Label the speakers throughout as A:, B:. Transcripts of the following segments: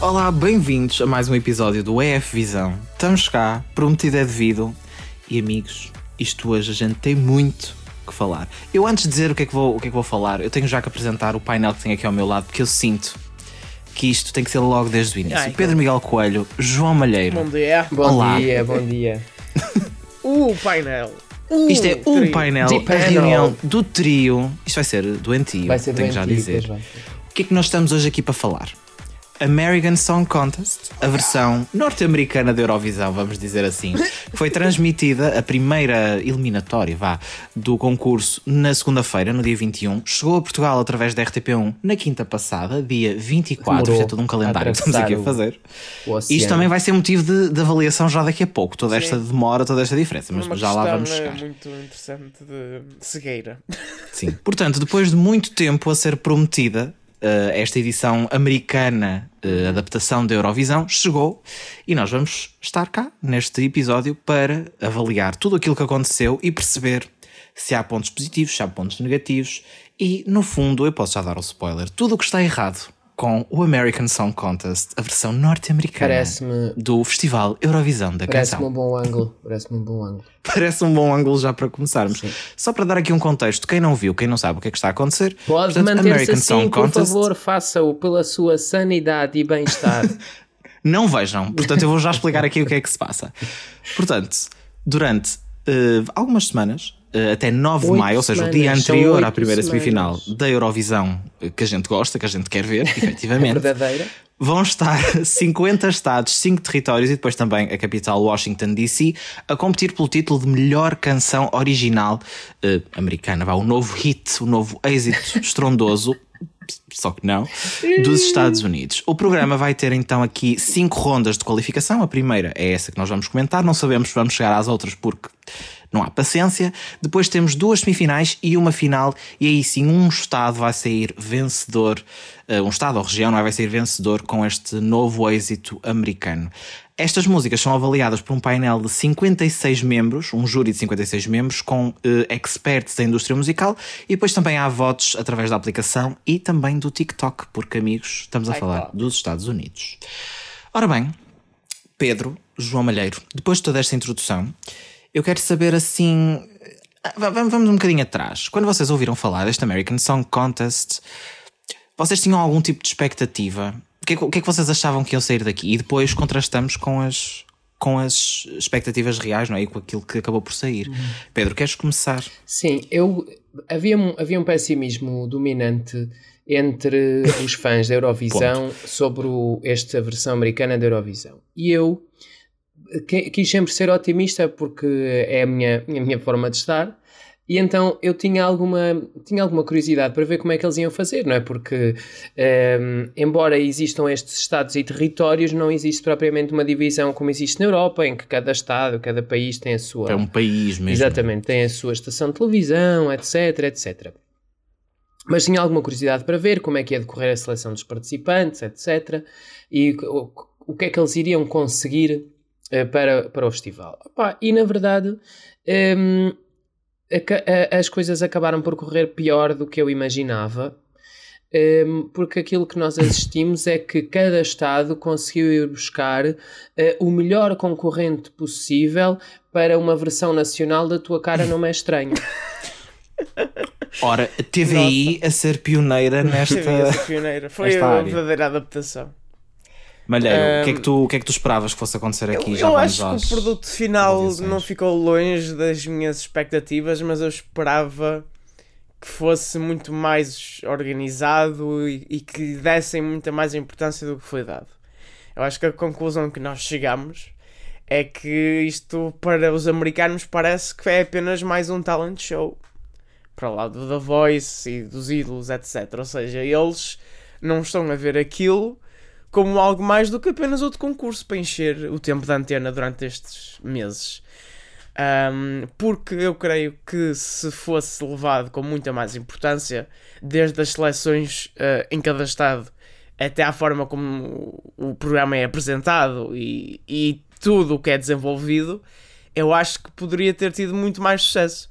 A: Olá, bem-vindos a mais um episódio do EF Visão. Estamos cá, prometido é devido. E amigos, isto hoje a gente tem muito que falar. Eu antes de dizer o que é que vou, o que é que vou falar, eu tenho já que apresentar o painel que tenho aqui ao meu lado, porque eu sinto que isto tem que ser logo desde o início.
B: Ai,
A: Pedro Miguel Coelho, João Malheiro.
B: Bom dia.
C: Bom
A: Olá.
C: dia, bom dia.
B: O painel. O
A: Isto é o
B: trio.
A: painel, a reunião do trio. Isto vai ser doentio,
C: Vai ser
A: tenho já a
C: doentio,
A: dizer. O que é que nós estamos hoje aqui para falar? American Song Contest, a versão norte-americana da Eurovisão, vamos dizer assim. Foi transmitida a primeira eliminatória, vá, do concurso na segunda-feira, no dia 21. Chegou a Portugal através da RTP1 na quinta passada, dia 24.
C: Demorou
A: Isto é todo um calendário que estamos aqui a fazer. Isto também vai ser motivo de, de avaliação já daqui a pouco, toda esta demora, toda esta diferença, mas
B: Uma
A: já lá vamos
B: eh,
A: chegar.
B: muito interessante de cegueira.
A: Sim. Portanto, depois de muito tempo a ser prometida, eh, esta edição americana, adaptação da Eurovisão, chegou e nós vamos estar cá neste episódio para avaliar tudo aquilo que aconteceu e perceber se há pontos positivos, se há pontos negativos e, no fundo, eu posso já dar o spoiler, tudo o que está errado com o American Song Contest, a versão norte-americana
C: Parece-me-
A: do Festival Eurovisão da
C: Parece-me
A: Canção.
C: um bom ângulo. Parece-me um bom ângulo.
A: Parece um bom ângulo já para começarmos. Só para dar aqui um contexto, quem não viu, quem não sabe o que é que está a acontecer,
C: Pode manter-se assim, por favor, faça-o pela sua sanidade e bem-estar.
A: não vejam. Portanto, eu vou já explicar aqui o que é que se passa. Portanto, durante eh, algumas semanas, até 9 de maio, ou seja, o
C: semanas,
A: dia
C: são
A: anterior à primeira
C: semanas.
A: semifinal da Eurovisão, eh, que a gente gosta, que a gente quer ver, efetivamente,
C: Verdadeira.
A: vão estar 50 estados, 5 territórios e depois também a capital Washington DC a competir pelo título de melhor canção original eh, americana. Vá, o novo hit, o novo êxito estrondoso. Só que não, dos Estados Unidos. O programa vai ter então aqui cinco rondas de qualificação. A primeira é essa que nós vamos comentar. Não sabemos se vamos chegar às outras porque não há paciência. Depois temos duas semifinais e uma final, e aí sim um Estado vai sair vencedor, eh, um Estado ou região é? vai sair vencedor com este novo êxito americano. Estas músicas são avaliadas por um painel de 56 membros, um júri de 56 membros, com eh, experts da indústria musical, e depois também há votos através da aplicação e também do TikTok, porque, amigos, estamos a falar dos Estados Unidos. Ora bem, Pedro, João Malheiro, depois de toda esta introdução, eu quero saber assim. va- va- Vamos um bocadinho atrás. Quando vocês ouviram falar deste American Song Contest, vocês tinham algum tipo de expectativa? O que, é que, o que é que vocês achavam que iam sair daqui? E depois contrastamos com as, com as expectativas reais, não é? E com aquilo que acabou por sair. Pedro, queres começar?
C: Sim, eu havia, um- havia um pessimismo dominante entre os fãs da Eurovisão sobre o- esta versão americana da Eurovisão. E eu quis sempre ser otimista porque é a minha, a minha forma de estar. E então eu tinha alguma, tinha alguma curiosidade para ver como é que eles iam fazer, não é? Porque, ehm, embora existam estes estados e territórios, não existe propriamente uma divisão como existe na Europa, em que cada estado, cada país tem a sua.
A: É um país mesmo.
C: Exatamente, tem a sua estação de televisão, etc, etc. Mas tinha alguma curiosidade para ver como é que ia decorrer a seleção dos participantes, etc. E o, o que é que eles iriam conseguir para, para o festival. Opa, e na verdade, hum, aca- a- as coisas acabaram por correr pior do que eu imaginava. hum, porque aquilo que nós assistimos é que cada Estado conseguiu ir buscar eh, o melhor concorrente possível para uma versão nacional da tua cara não é estranho.
A: Ora, a TVI a ser pioneira nesta.
B: Devia ser pioneira. Foi
A: esta
B: a
A: área.
B: verdadeira adaptação.
A: Malheiro, o, que é que tu, o que é que tu esperavas que fosse acontecer aqui?
B: Eu,
A: Já
B: eu acho que o produto final não ficou longe das minhas expectativas, mas eu esperava que fosse muito mais organizado e, e que dessem muita mais importância do que foi dado. Eu acho que a conclusão que nós chegamos é que isto para os americanos parece que é apenas mais um talent show para lá do The Voice e dos ídolos, etc. Ou seja, eles não estão a ver aquilo como algo mais do que apenas outro concurso para encher o tempo da antena durante estes meses. Ahm, porque eu creio que se fosse levado com muita mais importância, desde as seleções ah, em cada estado até à forma como o programa é apresentado e, e tudo o que é desenvolvido, eu acho que poderia ter tido muito mais sucesso.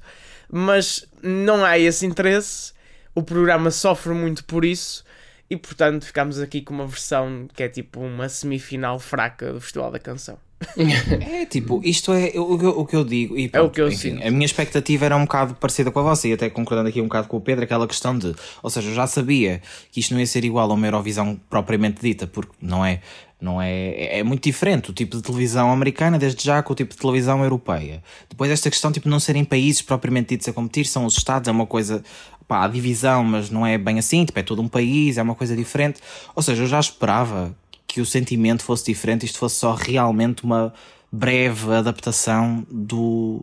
B: Mas não há esse interesse, o programa sofre muito por isso E portanto ficámos aqui com uma versão que é tipo uma semifinal fraca do Festival da Canção.
A: É tipo, isto é o, o, o que eu digo. E,
B: É o que eu
A: enfim,
B: sinto.
A: A minha expectativa era um bocado parecida com a vossa, e até concordando aqui um bocado com o Pedro, aquela questão de. Ou seja, eu já sabia que isto não ia ser igual a uma Eurovisão propriamente dita, porque não é. Não é, é é muito diferente o tipo de televisão americana, desde já, com o tipo de televisão europeia. Depois, esta questão tipo, de não serem países propriamente ditos a competir, são os Estados, é uma coisa. Pá, a divisão, mas não é bem assim, tipo, é todo um país, é uma coisa diferente. Ou seja, eu já esperava que o sentimento fosse diferente, isto fosse só realmente uma breve adaptação do,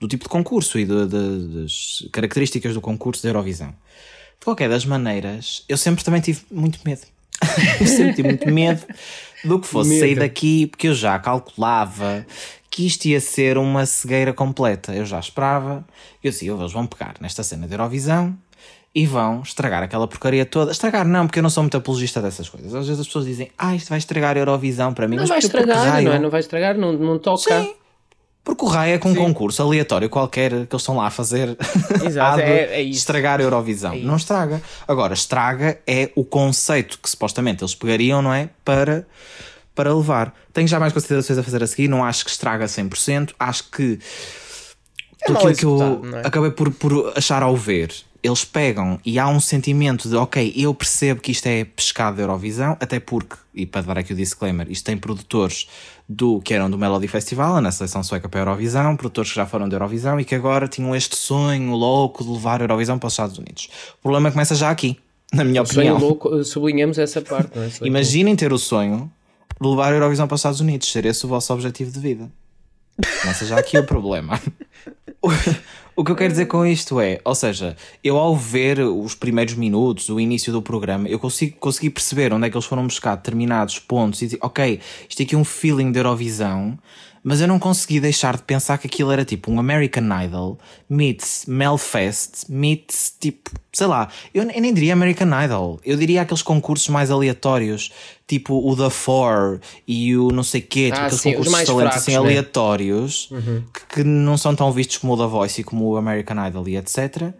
A: do tipo de concurso e de- de- das características do concurso da Eurovisão. De qualquer das maneiras, eu sempre também tive muito medo. eu sempre tive muito medo do que fosse
C: Medo.
A: sair daqui, porque eu já calculava que isto ia ser uma cegueira completa. Eu já esperava, eu dizia, eles vão pegar nesta cena de Eurovisão e vão estragar aquela porcaria toda. Estragar não, porque eu não sou muito apologista dessas coisas. Às vezes as pessoas dizem, ah, isto vai estragar a Eurovisão para mim.
C: Não
A: Mas
C: vai estragar,
A: raio-
C: não é? Não vai estragar, não, não toca.
A: Sim. Porque o raio é com um concurso aleatório qualquer que eles estão lá a fazer
B: Exato, é- é isso.
A: estragar a Eurovisão. não estraga. Agora, estraga é o conceito que supostamente eles pegariam, não é? Para, para levar. Tenho já mais considerações a fazer a seguir. Não acho que estraga 100%. Acho que
B: É
A: aquilo que eu
B: é?
A: acabei por, por achar ao ver, eles pegam e há um sentimento de ok, eu percebo que isto é pescado da Eurovisão, até porque, e para dar aqui o disclaimer, isto tem produtores do que eram do Melody Festival, na seleção sueca para a Eurovisão, produtores que já foram da Eurovisão e que agora tinham este sonho louco de levar a Eurovisão para os Estados Unidos. O problema começa já aqui, na minha
C: Sonho
A: opinião.
C: louco, sublinhamos essa parte, não é? Sonho
A: Imaginem ter o sonho levar a Eurovisão para os Estados Unidos, ser esse o vosso objetivo de vida. Começa já aqui o problema. O, que eu quero dizer com isto é, ou seja, eu ao ver os primeiros minutos, o início do programa, eu consigo, consegui perceber onde é que eles foram buscar determinados pontos e dizer, ok, isto aqui é um feeling de Eurovisão, mas eu não consegui deixar de pensar que aquilo era tipo um American Idol meets Melfest meets tipo, sei lá, eu, eu nem diria American Idol, eu diria aqueles concursos mais aleatórios, tipo o The Four e o não sei quê, tipo
C: Ah,
A: aqueles
C: sim, os
A: concursos de talentos
C: fracos,
A: assim
C: né?
A: aleatórios que, que não são tão vistos como o The Voice e como o American Idol e etc.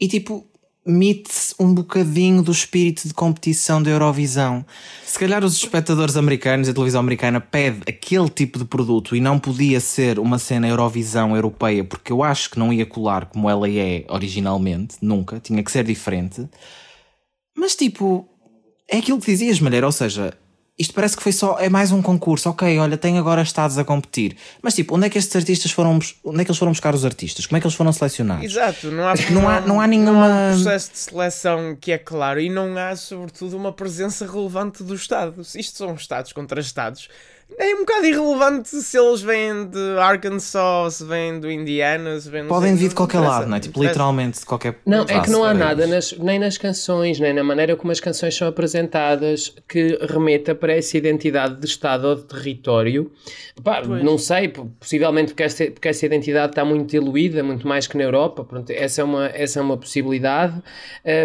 A: E tipo, mite-se um bocadinho do espírito de competição da Eurovisão. Se calhar os espectadores americanos e a televisão americana pede aquele tipo de produto e não podia ser uma cena Eurovisão europeia, porque eu acho que não ia colar como ela é originalmente, nunca, tinha que ser diferente. Mas tipo, é aquilo que dizias, Malheiro, ou seja, isto parece que foi só, é mais um concurso, ok, olha, tem agora estados a competir. Mas tipo, onde é que estes artistas foram, onde é que eles foram buscar os artistas? Como é que eles foram selecionados?
B: Exato, não há,
A: Não há- não há nenhuma-
B: um processo de seleção que é claro e não há, sobretudo, uma presença relevante do Estado. Se isto são Estados contra Estados, é um bocado irrelevante se eles vêm de Arkansas, se vêm do Indiana, se vêm
A: Podem vir de qualquer lado, não é? Tipo, literalmente de qualquer
C: Não, é que não há nada nas- nem nas canções, nem na maneira como as canções são apresentadas que remeta para essa identidade de Estado ou de território. Pá, não sei, po- possivelmente porque essa, porque essa identidade está muito diluída, muito mais que na Europa. Pronto, essa, é uma, essa é uma possibilidade.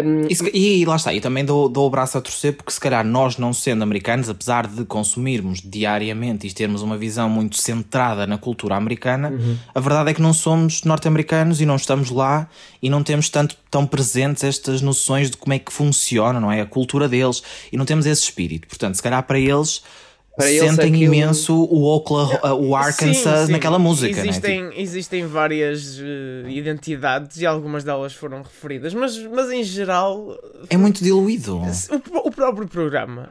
C: Um,
A: E, se- e lá está, e também dou, dou o braço a torcer porque se calhar nós não sendo americanos, apesar de consumirmos diariamente e termos uma visão muito centrada na cultura americana, a verdade é que não somos norte-americanos e não estamos lá e não temos tanto tão presentes estas noções de como é que funciona, não é? A cultura deles e não temos esse espírito. Portanto, se calhar para eles
C: Para eles
A: sentem
C: aquilo-
A: imenso o Oklahoma, o Arkansas
B: Sim, sim.
A: naquela música, né?
B: Existem, existem várias eh, identidades e algumas delas foram referidas, mas, mas em geral
A: Tipo, é muito diluído.
B: o, o próprio programa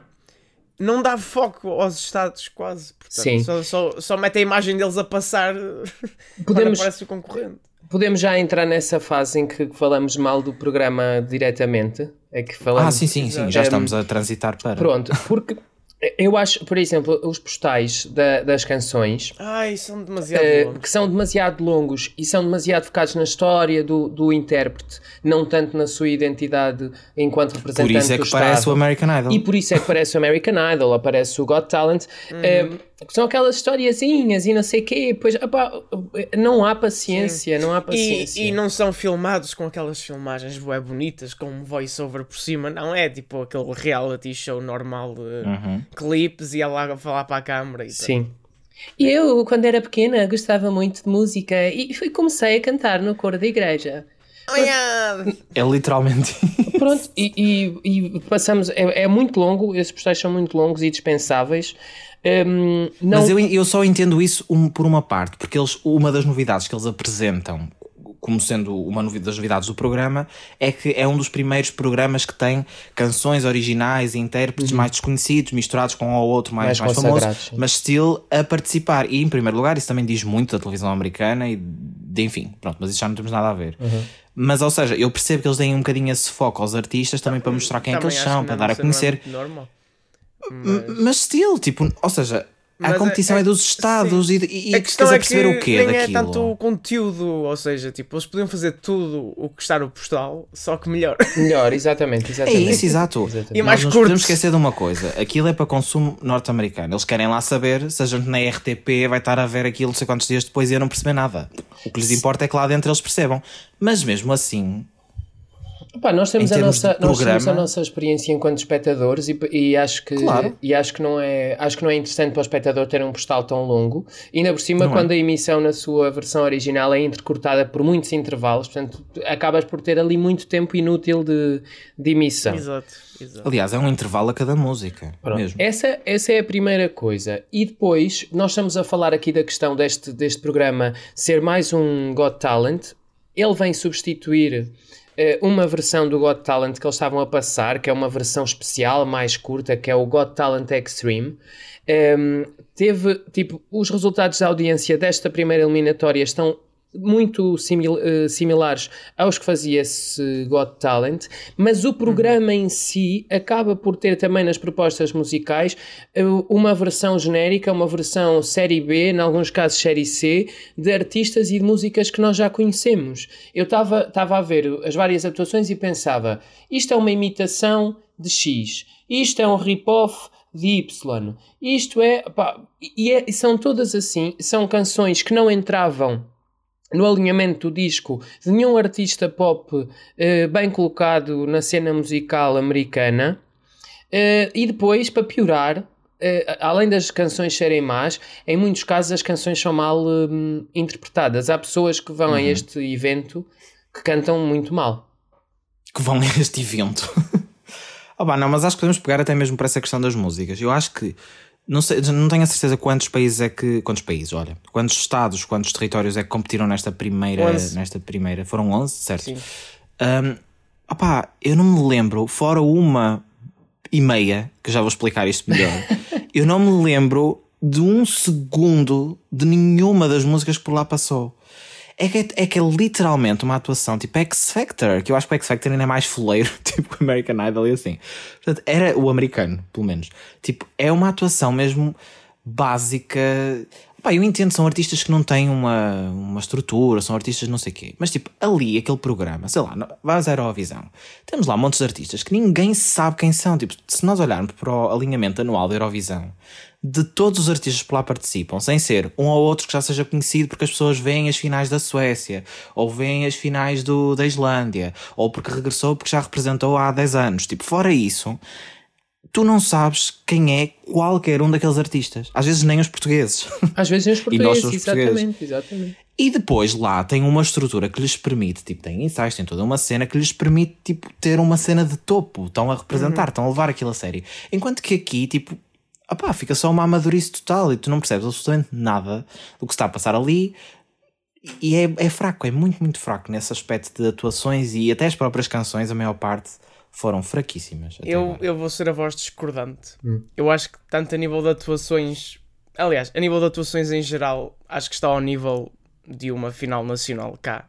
B: não dá foco aos Estados quase. Portanto,
C: Sim.
B: Só, só, só mete a imagem deles a passar
C: Podemos-
B: Podemos... aparece o concorrente.
C: podemos já entrar nessa fase em que falamos mal do programa diretamente. É que falamos,
A: Ah, sim, sim, sim, já estamos a transitar para.
C: Pronto, porque eu acho, por exemplo, os postais da- das canções
B: Ai, são demasiado
C: eh,
B: longos.
C: que são demasiado longos e são demasiado focados na história do, do intérprete, não tanto na sua identidade enquanto representante
A: Por isso é
C: do
A: que parece o
C: Estado.
A: American Idol.
C: E por isso é que parece o American Idol, aparece o Got Talent. eh, são aquelas historiazinhas e não sei o quê. Pois, opá, não há paciência, não há paciência.
B: E, e não são filmados com aquelas filmagens bué bonitas, com um voice-over por cima, não é tipo aquele reality show normal de
A: Uhum.
B: clipes e ela falar para a câmara e tal.
C: Sim. Eu, quando era pequena, gostava muito de música e fui, comecei a cantar no coro da igreja.
B: Oh, yeah.
A: É literalmente.
C: Pronto, e, e- e passamos. É, é muito longo, esses postais são muito longos e dispensáveis. Hum, não,
A: Mas eu, eu só entendo isso um- por uma parte, porque eles, uma das novidades que eles apresentam, como sendo uma das novidades do programa, é que é um dos primeiros programas que tem canções originais e intérpretes mais desconhecidos, misturados com um ou outro mais,
C: Uhum. Mais
A: mais, famoso, mas still a participar. E em primeiro lugar, isso também diz muito da televisão americana e de, enfim, pronto, mas isso já não temos nada a ver.
C: Uhum.
A: Mas, ou seja, eu percebo que eles deem um bocadinho esse foco aos artistas também para mostrar quem é que
B: Também
A: eles são,
B: que
A: para dar a
B: é
A: conhecer.
B: muito normal.
A: Mas still, tipo, ou seja,
B: Mas
A: a
B: é-
A: competição é,
B: é-
A: dos Estados
B: sim.
A: e, e,
B: a questão é que
A: o quê
B: nem
A: daquilo?
B: é tanto o conteúdo, ou seja, tipo, eles podiam fazer tudo o que está no postal, só que melhor.
C: Melhor, exatamente,
A: É
C: exatamente.
A: isso, exato.
C: Exatamente.
B: E mais
A: Nós
B: curto.
A: podemos esquecer de uma coisa: aquilo é para consumo norte-americano. Eles querem lá saber se a gente na RTP vai estar a ver aquilo não sei quantos dias depois e eu não perceber nada. O que lhes importa é que lá dentro eles percebam. Mas mesmo assim,
C: Pá, nós temos,
A: Em
C: a nossa, nós temos a nossa experiência enquanto espectadores e, e acho que
A: Claro.
C: e acho que não é acho que não é interessante para o espectador ter um postal tão longo e ainda por cima
A: Não é.
C: quando a emissão na sua versão original é entrecortada por muitos intervalos portanto acabas por ter ali muito tempo inútil de, de emissão
B: exato, exato.
A: aliás, é um intervalo a cada música.
C: Pronto.
A: Mesmo.
C: Essa, essa é a primeira coisa. E depois, nós estamos a falar aqui da questão deste, deste programa ser mais um Got Talent. Ele vem substituir uma versão do Got Talent que eles estavam a passar, que é uma versão especial, mais curta, que é o Got Talent Extreme. Ehm, teve, tipo, os resultados da audiência desta primeira eliminatória estão muito simil- eh, similares aos que fazia esse Got Talent, mas o programa em si acaba por ter também nas propostas musicais eh, uma versão genérica, uma versão série B, em alguns casos série C, de artistas e de músicas que nós já conhecemos. Eu estava a ver as várias atuações e pensava, isto é uma imitação de X, isto é um rip-off de Y, isto é, pá, e é- e são todas assim, são canções que não entravam no alinhamento do disco de nenhum artista pop eh, bem colocado na cena musical americana. Eh, e depois, para piorar, eh, além das canções serem más, em muitos casos as canções são mal hum, interpretadas. Há pessoas que vão a este evento que cantam muito mal.
A: que vão a este evento. oh, não, mas acho que podemos pegar até mesmo para essa questão das músicas. Eu acho que não, sei, não tenho a certeza quantos países é que. Quantos países, olha, quantos estados, quantos territórios é que competiram nesta primeira. Nesta primeira. Foram 11, certo?
B: Sim.
A: Um, opá, eu não me lembro, fora uma e meia, que já vou explicar isto melhor, eu não me lembro de um segundo de nenhuma das músicas que por lá passou. É que é, que é literalmente uma atuação tipo X Factor, que eu acho que o X Factor ainda é mais foleiro, tipo American Idol e assim. Portanto, era o americano, pelo menos. Tipo, é uma atuação mesmo básica. Pá, eu entendo, são artistas que não têm uma, uma estrutura, são artistas não sei o quê. Mas, tipo, ali, aquele programa, sei lá, vais à Eurovisão. Temos lá montes de artistas que ninguém sabe quem são. Tipo, se nós olharmos para o alinhamento anual da Eurovisão, de todos os artistas que lá participam, sem ser um ou outro que já seja conhecido porque as pessoas veem as finais da Suécia, ou veem as finais do, da Islândia, ou porque regressou porque já representou há 10 anos. Tipo, fora isso, tu não sabes quem é qualquer um daqueles artistas. Às vezes nem os portugueses.
C: Às vezes
A: E nós
C: portugueses,
A: somos portugueses.
C: exatamente, exatamente.
A: E depois lá tem uma estrutura que lhes permite, tipo, tem ensaios, tem toda uma cena que lhes permite, tipo, ter uma cena de topo. Estão a representar, estão a levar aquilo a sério. Enquanto que aqui, tipo, opá, fica só uma amadurice total e tu não percebes absolutamente nada do que se está a passar ali. E é, é fraco, é muito, muito fraco nesse aspecto de atuações e até as próprias canções, a maior parte, foram fraquíssimas. até
B: Eu,
A: agora.
B: eu vou ser a voz discordante.
C: Hum.
B: Eu acho que tanto a nível de atuações, aliás, a nível de atuações em geral, acho que está ao nível de uma final nacional cá.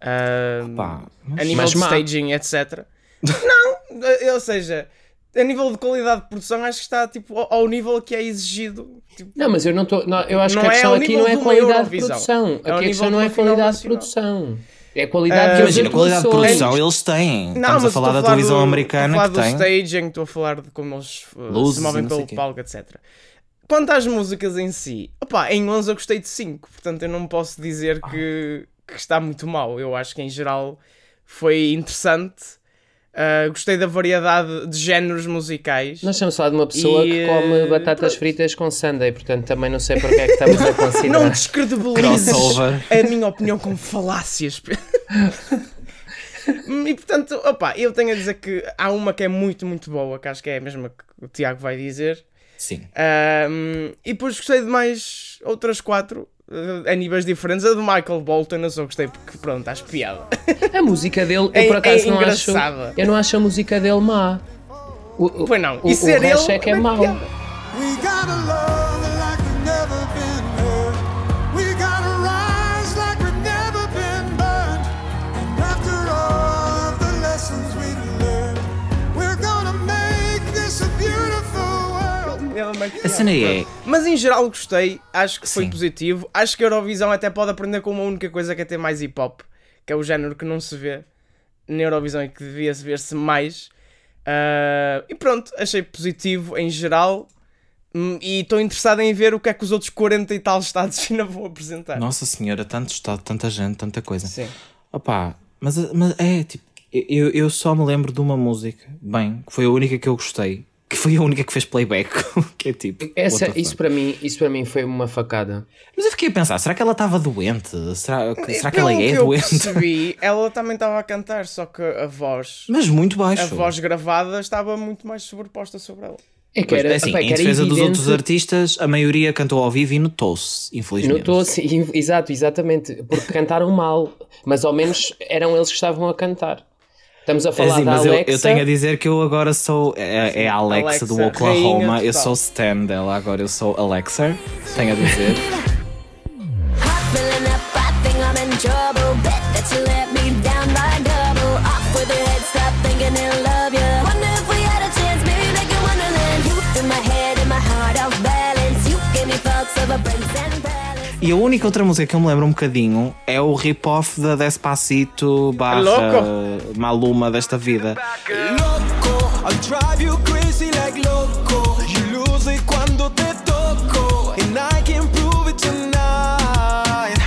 B: Ahm,
A: Pá, não
B: a nível
C: Mas
B: de
C: má.
B: staging, etc. não, ou seja, a nível de qualidade de produção, acho que está tipo, ao, nível que é exigido. Tipo,
C: Não, mas eu não estou. Eu acho que a
B: é
C: questão
B: ao
C: aqui não é qualidade de produção.
B: É
C: a questão não é qualidade de produção. É qualidade de
A: Imagina, qualidade de produção eles têm.
B: Não,
A: Estamos a falar da televisão
B: do-
A: americana
B: estou a
A: que
B: falar do
A: tem.
B: staging, estou a falar de como eles uh,
A: Luzes
B: se movem pelo palco, etc. Quanto às músicas em si, opá, em 11 eu gostei de 5, portanto eu não posso dizer que, que está muito mal. Eu acho que em geral foi interessante. Uh, gostei da variedade de géneros musicais.
C: Nós estamos a falar de uma pessoa
B: E,
C: que come batatas
B: pronto.
C: fritas com sundae, portanto também não sei porque é que estamos a
B: Não
C: considerar.
B: descredibilizes
A: Crossover.
B: a minha opinião com falácias. e portanto, opa, eu tenho a dizer que há uma que é muito, muito boa, que acho que é a mesma que o Tiago vai dizer.
A: Sim.
B: Um, e depois gostei de mais outras quatro uh, a níveis diferentes. A do Michael Bolton eu só gostei porque, pronto, acho piada.
C: A música dele, eu
B: É-
C: por acaso
B: é
C: não acho.
B: engraçada.
C: Eu não acho a música dele má. O, o,
B: Pois não,
C: o,
B: e
C: o
B: ser
C: resto
B: ele
C: é que é
B: é
C: mau.
D: A
A: cena é.
B: Mas em geral gostei, acho que foi
A: Sim.
B: positivo. Acho que a Eurovisão até pode aprender com uma única coisa que é ter mais hip hop, que é o género que não se vê na Eurovisão e que devia ver-se mais. Ah, e pronto, achei positivo em geral. Hum, E estou interessado em ver o que é que os outros 40 e tal estados ainda vão apresentar.
A: Nossa senhora, tanto estado, tanta gente, tanta coisa.
B: Sim.
A: Opá, mas, mas é tipo, eu, eu só me lembro de uma música, bem, que foi a única que eu gostei, que foi a única que fez playback, que é tipo.
C: Essa, isso, para mim, isso para mim foi uma facada.
A: Mas eu fiquei a pensar, será que ela estava doente? Será, que- será que
B: Pelo
A: ela é
B: que eu
A: doente?
B: percebi, ela também estava a cantar, só que a voz,
A: Mas muito baixo.
B: a voz gravada estava muito mais sobreposta sobre ela.
C: É que
A: Pois,
C: era,
A: é assim,
C: que
A: em
C: era
A: defesa dos outros artistas, a maioria cantou ao vivo e notou-se, infelizmente.
C: Notou-se, exato, exatamente, porque cantaram mal, mas ao menos eram eles que estavam a cantar. Estamos a
A: É
C: falar
A: assim,
C: da
A: mas eu,
C: Alexa.
A: eu tenho a dizer que eu agora sou. É, é a Alexa,
B: Alexa,
A: do Oklahoma, eu sou Stan dela, agora eu sou Alexa. Tenho a dizer. E a única outra música que eu me lembro um bocadinho é o rip-off da Despacito barra
B: Louco.
A: Maluma desta vida.
D: Loco, I'll drive you crazy like loco. You lose it cuando te toco. And I can prove it tonight.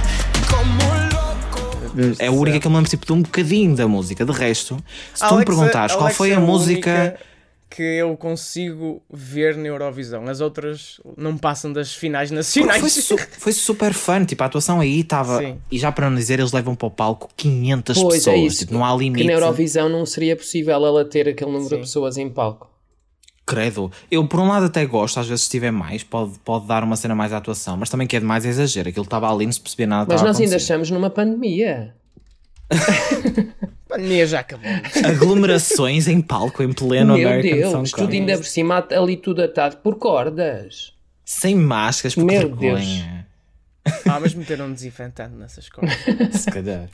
D: Como loco.
A: É a única que eu me lembro tipo, de um bocadinho da música. De resto, se tu me
B: Alexa-
A: perguntares qual
B: Alexa
A: foi
B: é
A: a música.
B: única que eu consigo ver na Eurovisão. As outras não passam das finais nacionais.
A: Foi, su- foi super fun, tipo, a atuação aí estava. E já para não dizer, eles levam para o palco 500
C: Pois
A: pessoas,
C: é isso.
A: tipo, não há
C: que
A: limite.
C: na Eurovisão não seria possível ela ter aquele número
B: Sim.
C: de pessoas em palco.
A: Credo. Eu, por um lado, até gosto, às vezes, se tiver mais, pode, pode dar uma cena mais à atuação, mas também que é demais é exagero. Aquilo estava ali, não se percebia nada.
C: Mas nós ainda estamos numa pandemia.
B: A pandemia já acabou.
A: Aglomerações em palco, em pleno
C: Meu
A: American
C: Deus,
A: Song
C: tudo ainda por cima ali tudo atado por cordas.
A: Sem máscaras, porque
C: Meu
A: vergonha.
B: Ah, mas meteram um desinfetante nessas coisas.
A: Se calhar.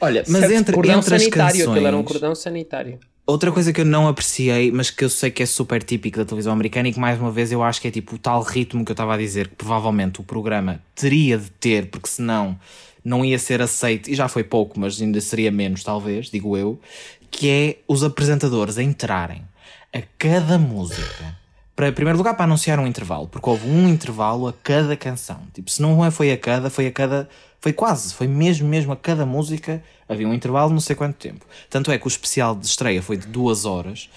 A: Olha, mas
B: Certo,
A: entre,
C: Cordão
A: entre as
C: sanitário, aquilo era um
A: canções...
C: cordão sanitário.
A: Outra coisa que eu não apreciei, mas que eu sei que é super típico da televisão americana e que mais uma vez eu acho que é tipo o tal ritmo que eu estava a dizer que provavelmente o programa teria de ter, porque senão não ia ser aceito, e já foi pouco, mas ainda seria menos talvez, digo eu, que é os apresentadores entrarem a cada música. Para, em primeiro lugar, para anunciar um intervalo, porque houve um intervalo a cada canção. Tipo, se não é foi a cada, foi a cada. Foi quase, foi mesmo, mesmo a cada música. Havia um intervalo, não sei quanto tempo. Tanto é que o especial de estreia foi de duas horas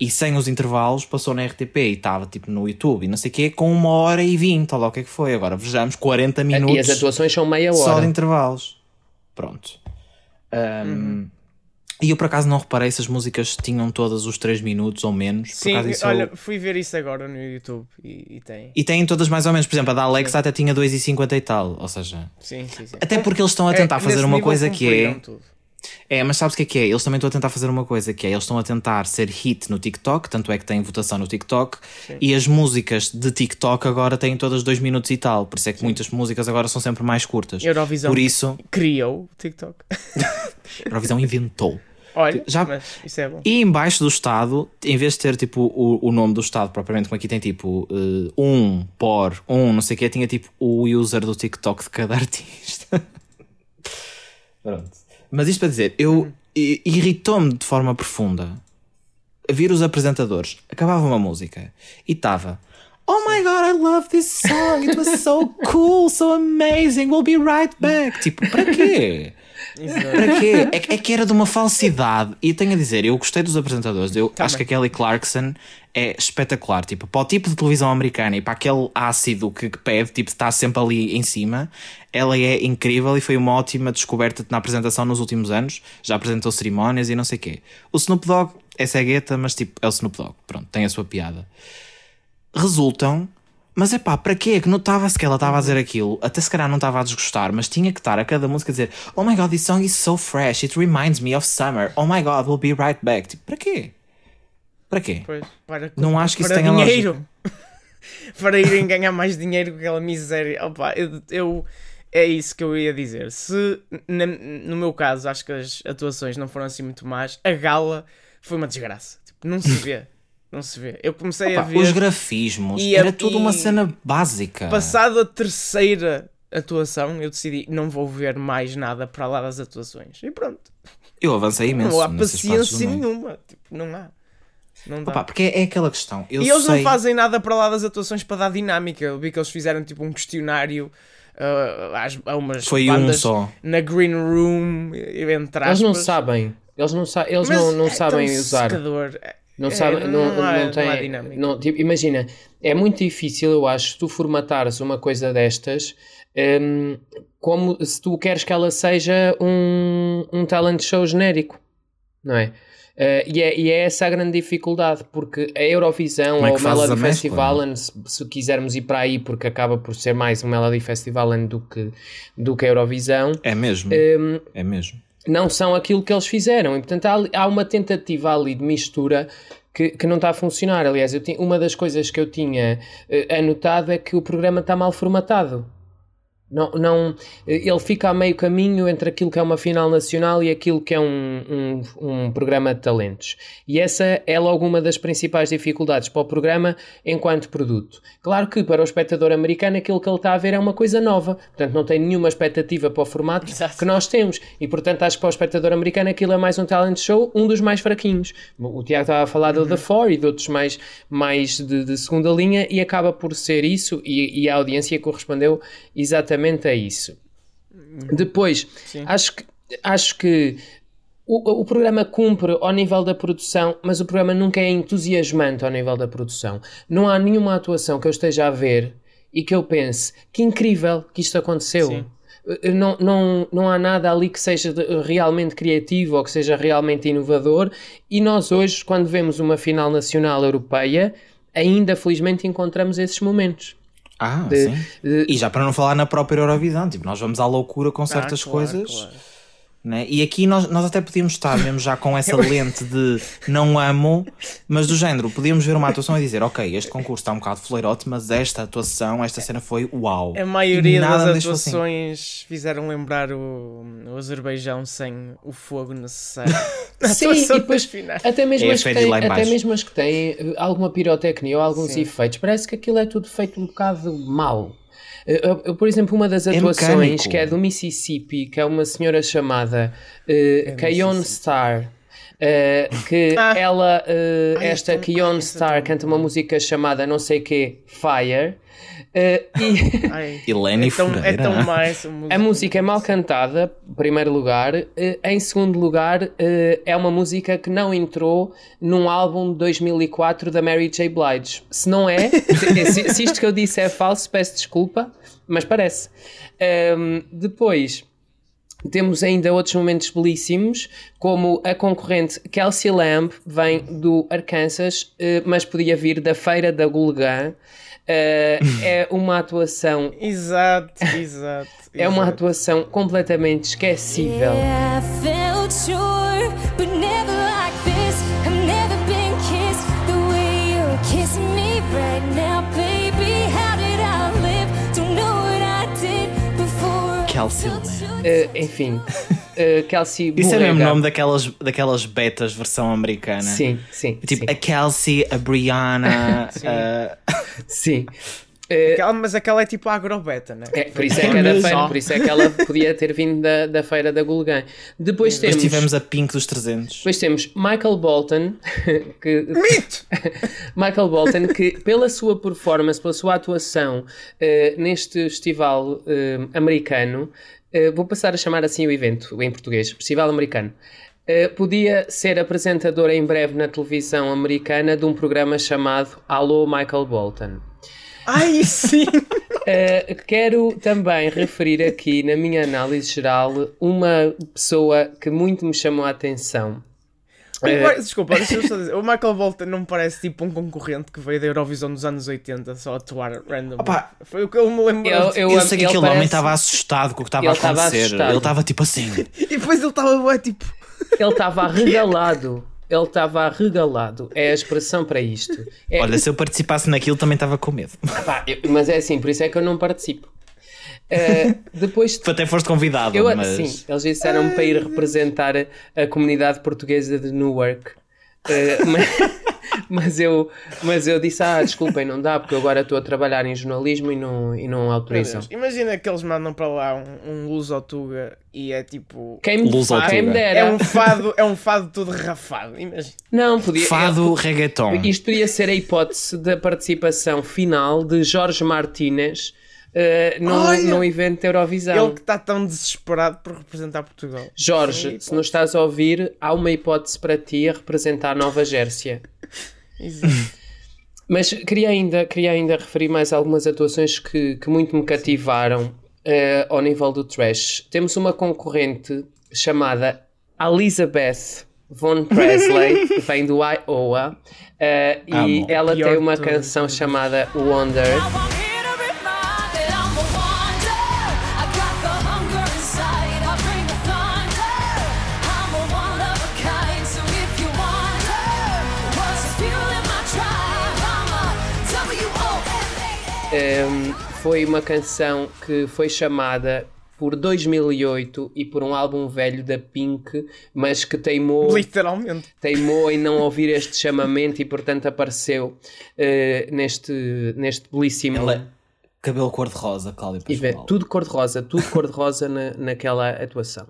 A: e sem os intervalos passou na RTP e estava tipo no YouTube e não sei o quê, com uma hora e vinte, olha lá o que é que foi. Agora vejamos 40 minutos
C: E as atuações são meia
A: só de
C: hora.
A: intervalos. Pronto. Um, E eu por acaso não reparei se as músicas tinham todas os 3 minutos ou menos. Por
B: Sim,
A: acaso isso eu-
B: olha, fui ver isso agora no YouTube e, e tem.
A: E têm todas mais ou menos, por exemplo, a da Alexa até tinha 2,50 e tal. Ou seja,
B: Sim, sim, sim.
A: até porque eles estão a
B: É,
A: tentar fazer
B: nesse
A: uma coisa que é.
B: tudo.
A: É, mas sabes o que é que é? Eles também estão a tentar fazer uma coisa que é, eles estão a tentar ser hit no TikTok, tanto é que têm votação no TikTok, e as músicas de TikTok agora têm todas dois minutos e tal, por isso é que muitas músicas agora são sempre mais curtas.
B: Eurovisão
A: Por isso,
B: criou o TikTok.
A: Eurovisão inventou.
B: Olha,
A: Já-
B: é bom.
A: E embaixo do Estado, em vez de ter tipo o, o nome do Estado propriamente, como aqui tem tipo eh, um, por, um, não sei o que, tinha tipo o user do TikTok de cada artista. Pronto. Mas isto para dizer, eu i- irritou-me de forma profunda a vir os apresentadores, acabava uma música e estava Oh my god, I love this song. It was so cool, so amazing. We'll be right back. Tipo, para quê? Para quê? É, que- é que era de uma falsidade. E tenho a dizer, eu gostei dos apresentadores. Eu acho que a Kelly Clarkson é espetacular. Tipo, para o tipo de televisão americana e para aquele ácido que, que pede, tipo, está sempre ali em cima, ela é incrível e foi uma ótima descoberta na apresentação nos últimos anos. Já apresentou cerimónias e não sei o quê. O Snoop Dogg é cegueta, mas tipo, é o Snoop Dogg. Pronto, tem a sua piada resultam. Mas é pá, para quê? Que notava-se que ela estava a dizer aquilo, até se calhar não estava a desgostar, mas tinha que estar a cada música a dizer Oh my god, this song is so fresh, it reminds me of summer. Oh my god, we'll be right back. Tipo, para quê? Para quê?
B: Pois, para,
A: Não acho que isso
B: para
A: tenha
B: dinheiro. para irem ganhar mais dinheiro com aquela miséria. Opa, eu, eu- é isso que eu ia dizer. Se na- no meu caso acho que as atuações não foram assim muito más, a gala foi uma desgraça. Tipo, não se vê. Não se vê. Eu comecei a
A: Pá,
B: ver.
A: os grafismos,
B: E a-
A: era tudo uma cena básica.
B: Passado a terceira atuação, eu decidi não vou ver mais nada para lá das atuações. E pronto.
A: Eu avancei imenso.
B: não há paciência
A: meio.
B: nenhuma. Tipo, não há. Não dá.
A: Opa, porque é, é aquela questão. Eu
B: E eles
A: sei...
B: não fazem nada para lá das atuações para dar dinâmica. Eu vi que eles fizeram tipo um questionário uh, às, a umas
A: Foi um
B: bandas
A: só.
B: na green room, entre aspas.
C: Eles não sabem. Eles não, sa eles
B: Mas
C: não, não
B: é
C: sabem usar.
B: secador.
C: Não
B: É,
C: sabe, não,
B: não há-
C: não
B: não
C: tem,
B: há dinâmica.
C: não, tipo, imagina, é muito difícil, eu acho, tu formatares uma coisa destas hum, como se tu queres que ela seja um, um talent show genérico, não é? Eh, e, é, e é essa a grande dificuldade, porque a Eurovisão
A: Como é
C: ou o Melody
A: mescla,
C: Festival, se, se quisermos ir para aí, porque acaba por ser mais um Melody Festival do que, do que a Eurovisão,
A: É mesmo.
C: hum,
A: É mesmo.
C: Não são aquilo que eles fizeram. E, portanto, há, há uma tentativa ali de mistura que, que não está a funcionar. Aliás, eu tinha- uma das coisas que eu tinha eh, anotado é que o programa está mal formatado. Não, não, ele fica a meio caminho entre aquilo que é uma final nacional e aquilo que é um, um, um programa de talentos. E essa é logo uma das principais dificuldades para o programa enquanto produto. Claro que para o espectador americano aquilo que ele está a ver é uma coisa nova, portanto não tem nenhuma expectativa para o formato
B: Exato.
C: que nós temos. E portanto acho que para o espectador americano aquilo é mais um talent show, um dos mais fraquinhos. O Tiago estava a falar do The Four e de outros mais, mais de, de segunda linha e acaba por ser isso e, e a audiência correspondeu exatamente a isso. Depois, acho que, acho que o, o programa cumpre ao nível da produção, mas o programa nunca é entusiasmante ao nível da produção. Não há nenhuma atuação que eu esteja a ver e que eu pense que incrível que isto aconteceu.
B: Sim.
C: Eh, Não, não, não há nada ali que seja realmente criativo ou que seja realmente inovador. E nós hoje, quando vemos uma final nacional europeia, ainda felizmente encontramos esses momentos.
A: Ah,
C: De-
A: sim.
C: de-
A: E já para não falar na própria Eurovisão, tipo, nós vamos à loucura com
B: Ah,
A: certas
B: claro,
A: coisas.
B: claro.
A: Né? E aqui nós, nós até podíamos estar mesmo já com essa lente de não amo, mas do género, podíamos ver uma atuação e dizer, ok, este concurso está um bocado fleirote, mas esta atuação, esta cena foi uau.
B: A maioria das
A: assim.
B: atuações fizeram lembrar o, o Azerbaijão sem o fogo necessário.
C: Sim, e depois até mesmo,
A: É
C: as que têm, até mesmo as que têm eh, alguma pirotecnia ou alguns
B: Sim.
C: efeitos, parece que aquilo é tudo feito um bocado mal. Eu, eu, por exemplo, uma das
A: É
C: atuações
A: mecânico.
C: que é do Mississippi, que é uma senhora chamada uh, Kayon Star. eh, que
B: Ah.
C: ela, eh,
B: Ai,
C: esta
B: é é
C: Star, canta uma música chamada não sei que Fire. Eh, e
B: Ai,
A: Helene
B: é tão, é tão essa música.
C: a música é mal cantada, em primeiro lugar. Eh, Em segundo lugar, eh, é uma música que não entrou num álbum de 2004 da Mary J. Blige. Se não é, se, se isto que eu disse é falso, peço desculpa, mas parece. Ehm, depois. Temos ainda outros momentos belíssimos, como a concorrente Kelsey Lamb vem do Arkansas, mas podia vir da Feira da Gulgã. Eh, é uma atuação
B: Exato, exato.
C: é uma
B: exato.
C: atuação completamente esquecível.
E: Yeah, I felt sure, but never like this. I've never been kissed the way you're kissing me right now, baby. How did I live? Don't know what I did before.
A: Kelsey
E: sure.
C: Eh, enfim, eh, Kelsey
A: Isso é mesmo nome daquelas, daquelas betas versão americana.
C: Sim, sim,
A: Tipo,
C: sim,
A: a Kelsey, a Brianna, a...
C: sim. Eh,
B: Aquela- mas aquela é tipo a agrobeta, né?
C: é, por isso é que é da
A: Mas
C: feira, por isso é que ela podia ter vindo da, da feira da Gulgan. Depois
A: Depois
C: temos,
A: tivemos a Pink dos 300.
C: depois temos Michael Bolton, que, Michael Bolton, que pela sua performance, pela sua atuação eh, neste festival eh, americano, eh, vou passar a chamar assim o evento em português, Festival Americano. eh, podia ser apresentador em breve na televisão americana de um programa chamado Alô Michael Bolton.
B: Ai, sim!
C: Uh, quero também referir aqui, na minha análise geral, uma pessoa que muito me chamou a atenção.
B: Ma- Desculpa, deixa eu só dizer. O Michael Bolton não me parece tipo um concorrente que veio da Eurovisão dos anos 80 só a atuar random.
A: Opa.
B: Foi o que eu me lembro.
C: Eu- eu-
A: Eu sei que
C: ele
A: aquele
C: parece-
A: homem estava assustado com o que estava a
C: estava
A: acontecer. Ele estava tipo assim.
B: E depois ele estava tipo.
C: Ele estava arregalado. Ele estava arregalado. É a expressão para isto. É-
A: Olha, se eu participasse naquilo também estava com medo.
C: pá, eu- mas é assim, por isso é que eu não participo. Uh, depois
A: Tu até foste convidado,
C: Eu,
A: mas.
C: Sim, eles disseram-me para ir representar a, comunidade portuguesa de Newark. Uh, mas, mas, eu, mas eu disse: Ah, desculpem, não dá, porque agora estou a trabalhar em jornalismo e não, e não autorizam.
B: Deus, Imagina que eles mandam para lá um, um luz ao Tuga e é tipo.
C: Quem me,
A: Luz ao
C: quem me dera.
B: É um fado, é um fado todo rafado. Imagina.
C: Não, podia.
A: Fado reggaeton.
C: Isto podia ser a hipótese da participação final de Jorge Martínez uh, num,
B: Olha!
C: num evento da Eurovisão.
B: Ele que está tão desesperado por representar Portugal.
C: Jorge, se nos estás a ouvir, há uma hipótese para ti a representar Nova Gércia.
B: Exato.
C: Mas queria ainda, queria ainda referir mais algumas atuações que, que muito me cativaram eh, ao nível do trash. Temos uma concorrente chamada Elizabeth Von Presley, que vem do Iowa, eh, e ela
B: Pior
C: tem uma
B: de
C: canção chamada Wonder. Um, foi uma canção que foi chamada por 2008 e por um álbum velho da Pink, mas que teimou,
B: Literalmente.
C: teimou em não ouvir este chamamento e portanto apareceu eh, neste, neste belíssimo
A: Ele é cabelo cor-de-rosa, Cláudio
C: e vê,
A: Pascoal.
C: tudo cor-de-rosa, tudo cor-de-rosa na, naquela atuação.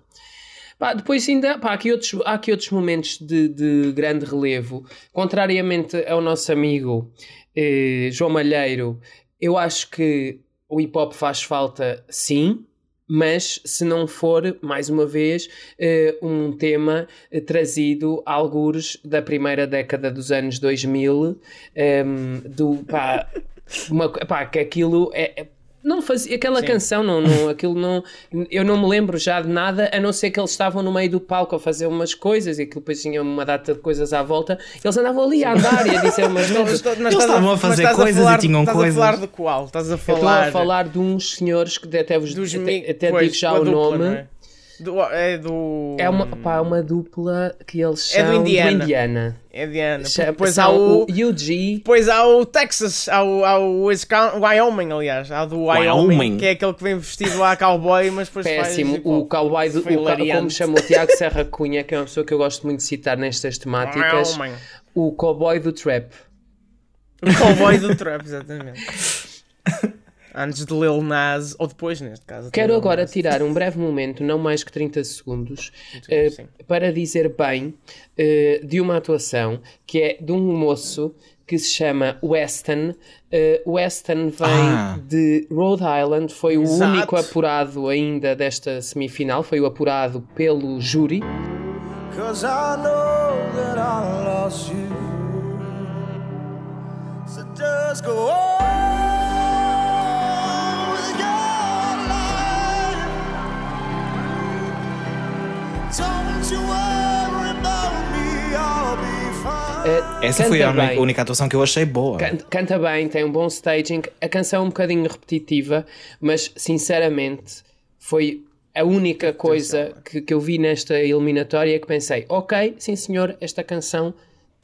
C: Pá, depois ainda pá, há, aqui outros, há aqui outros momentos de, de grande relevo. Contrariamente ao nosso amigo eh, João Malheiro, eu acho que o hip hop faz falta sim, mas se não for, mais uma vez, eh, um tema eh, trazido a algures da primeira década dos anos 2000, ehm, do pá, uma, pá, que aquilo é. É- não fazia aquela canção, não, não, aquilo não. Eu não me lembro já de nada, a não ser que eles estavam no meio do palco a fazer umas coisas e aquilo depois tinha uma data de coisas à volta. Eles andavam ali a andar e a dizer umas
B: Não,
C: coisas.
A: Eles
B: estás
A: estavam a fazer
B: estás
A: coisas e
B: falar-
A: tinham
B: estás
A: coisas.
B: a falar de qual? Estás a
C: Eu estou
B: falar.
C: a falar de uns senhores que até, vos,
B: dos
C: até,
B: mi-
C: até
B: pois,
C: digo já o
B: dupla,
C: nome.
B: É? Do, é do.
C: É uma, pá, uma dupla que eles
B: É do
C: chamam
B: Indiana.
C: Indiana.
B: É Diana.
C: Chama-
B: Depois há
C: são
B: o.
C: UG.
B: Depois há o Texas, há o, há o Wisconsin, Wyoming, aliás. Há o do Wyoming,
A: Wyoming.
B: que é aquele que vem vestido a cowboy, mas depois
C: Péssimo.
B: faz.
C: O cowboy, do, o, como chama o Tiago Serra Cunha, que é uma pessoa que eu gosto muito de citar nestas temáticas.
B: Wyoming.
C: O cowboy do trap.
B: O cowboy do trap, exatamente. Antes de Lil Nas, ou depois, neste caso.
C: Quero agora tirar um breve momento, não mais que 30 segundos,
B: sim.
C: para dizer bem eh, de uma atuação que é de um moço que se chama Weston. Eh, Weston vem
A: Ah.
C: de Rhode Island, foi o
B: Exato.
C: único apurado ainda desta semifinal, foi o apurado pelo júri.
D: Cause I know that I lost you. So just go on
C: Eh,
A: Essa foi a
C: bem.
A: única atuação que eu achei boa.
C: Canta, canta bem, tem um bom staging. A canção é um bocadinho repetitiva, mas sinceramente foi a única coisa que, que eu vi nesta eliminatória que pensei: ok, sim senhor, esta canção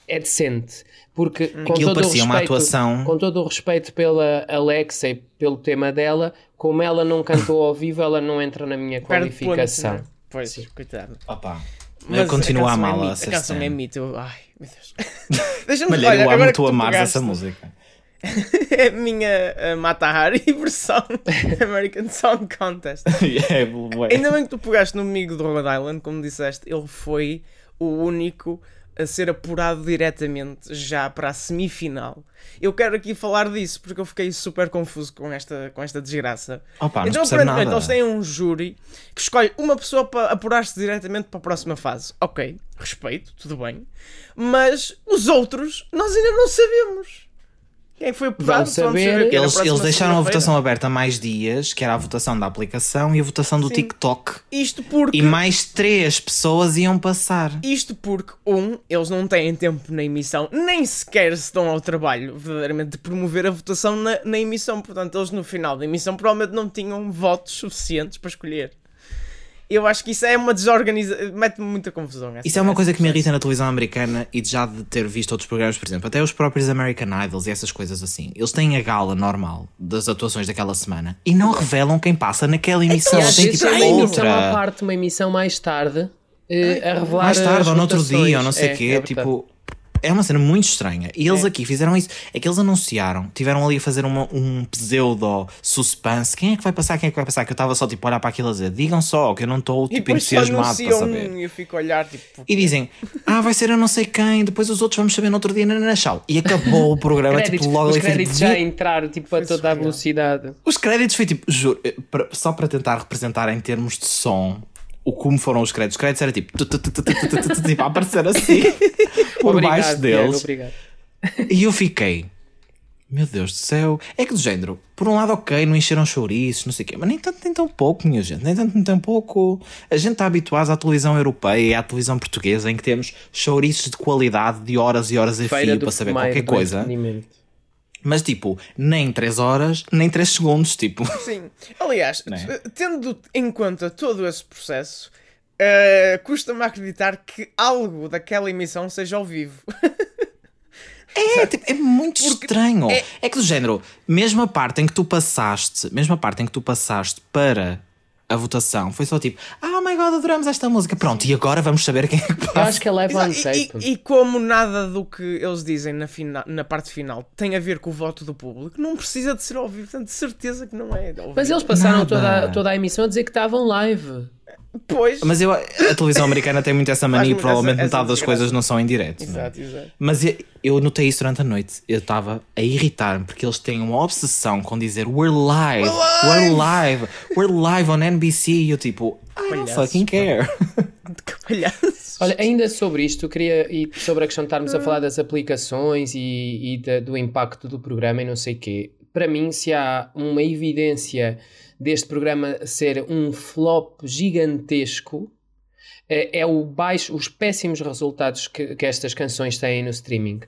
C: é decente. Porque com
A: Aquilo
C: todo, o
A: parecia uma
C: respeito,
A: atuação.
C: com todo o respeito pela Alexa e pelo tema dela, como ela não cantou ao vivo, ela não entra na minha
B: Perde
C: qualificação.
B: É? Pois, coitado.
A: Opa,
B: Mas
A: eu continuo a
B: é
A: amá-la.
B: mito,
A: a
B: canção é mito. eu- Ai, meu Deus. Deixa-me
A: Malheiro,
B: olha,
A: eu amo tu amares
B: pegaste-
A: essa música.
B: É a minha uh, Mata Hari versão American Song Contest.
A: é, bué.
B: Ainda bem que tu pegaste no amigo do Rhode Island, como disseste, ele foi o único a ser apurado diretamente já para a semifinal. Eu quero aqui falar disso porque eu fiquei super confuso com esta, com esta desgraça.
A: Opa,
B: então, aparentemente,
A: nada.
B: eles têm um júri que escolhe uma pessoa para apurar-se diretamente para a próxima fase. Ok, respeito, tudo bem. Mas os outros, nós ainda não sabemos. Quem foi apurado?
C: Vão saber.
B: Na
A: Eles, eles deixaram a votação aberta mais dias, que era a votação da aplicação e a votação do
B: Sim.
A: TikTok.
B: Isto porque.
A: E mais três pessoas iam passar.
B: Isto porque, um, eles não têm tempo na emissão, nem sequer se dão ao trabalho, verdadeiramente, de promover a votação na, na emissão. Portanto, eles no final da emissão provavelmente não tinham votos suficientes para escolher. Eu acho que isso é uma desorganização. Mete-me muita confusão.
A: Isso é uma coisa que me irrita na televisão americana e já de ter visto outros programas, por exemplo, até os próprios American Idols e essas coisas assim. Eles têm a gala normal das atuações daquela semana e não revelam quem passa naquela emissão.
C: E às
A: Tem tipo
C: há uma emissão à
A: outra.
C: parte, uma emissão mais tarde, eh, a revelar
A: Mais tarde ou no outro dia ou não sei o
C: É,
A: quê.
C: é verdade.
A: tipo. É uma cena muito estranha. E eles aqui fizeram isso. É que eles anunciaram, tiveram ali a fazer uma, um pseudo suspense. Quem é que vai passar? Quem é que vai passar? Que eu estava só tipo a olhar para aquilo a dizer: digam só, que eu não estou tipo entusiasmado para saber.
B: um e eu fico a olhar tipo.
A: E dizem, ah, vai ser eu não sei quem, depois os outros vamos saber no outro dia na Natal. E acabou o programa,
C: Créditos,
A: tipo, logo
C: os
A: foi,
C: créditos
A: tipo,
C: já a entrar tipo, a toda a velocidade.
A: Os créditos foi tipo, juro, eh, só para tentar representar em termos de som o como foram os créditos. Os créditos era tipo, tipo a aparecer assim por
C: obrigado,
A: baixo deles.
C: Diego,
A: e eu fiquei, meu Deus do céu. É que do género, por um lado, ok, não encheram chouriços, não sei o quê, mas nem tanto, nem tão pouco, minha gente, nem tanto, nem tão pouco. A gente está habituado à televisão europeia e à televisão portuguesa em que temos chouriços de qualidade de horas e horas a fio para saber qualquer coisa. Mas tipo, nem 3 horas, nem 3 segundos, tipo.
B: Sim. Aliás, t- tendo em conta todo esse processo, eh, custa-me acreditar que algo daquela emissão seja ao vivo.
A: É, tipo, é muito estranho.
B: é-
A: É... que do género, mesmo a parte em que tu passaste, mesmo a parte em que tu passaste para a votação, foi só tipo, ah, my god, adoramos esta música. Pronto, e agora vamos saber quem é que
C: Eu
A: passa.
C: acho que é live on
B: Exato, e, e- e como nada do que eles dizem na, fina- na parte final tem a ver com o voto do público, não precisa de ser ao vivo, portanto, de certeza que não é.
C: Mas eles passaram
A: Nada.
C: toda, a- toda a emissão a dizer que estavam live.
B: Pois,
A: Mas eu, a televisão americana tem muito essa mania e provavelmente
B: essa- essa
A: metade das coisas não são em direto. é?
B: exato, exato.
A: Mas eu, eu notei isso durante a noite. Eu estava a irritar-me porque eles têm uma obsessão com dizer We're live, we're live, we're live on NBC. E eu tipo,
B: Palhaços,
A: fucking care.
B: Que palhaços.
C: Olha, ainda sobre isto, eu queria, e sobre a questão de estarmos a falar das aplicações e, e da- do impacto do programa e não sei o quê. Para mim, se há uma evidência deste programa ser um flop gigantesco, é, é o baixo, os péssimos resultados que, que estas canções têm no streaming.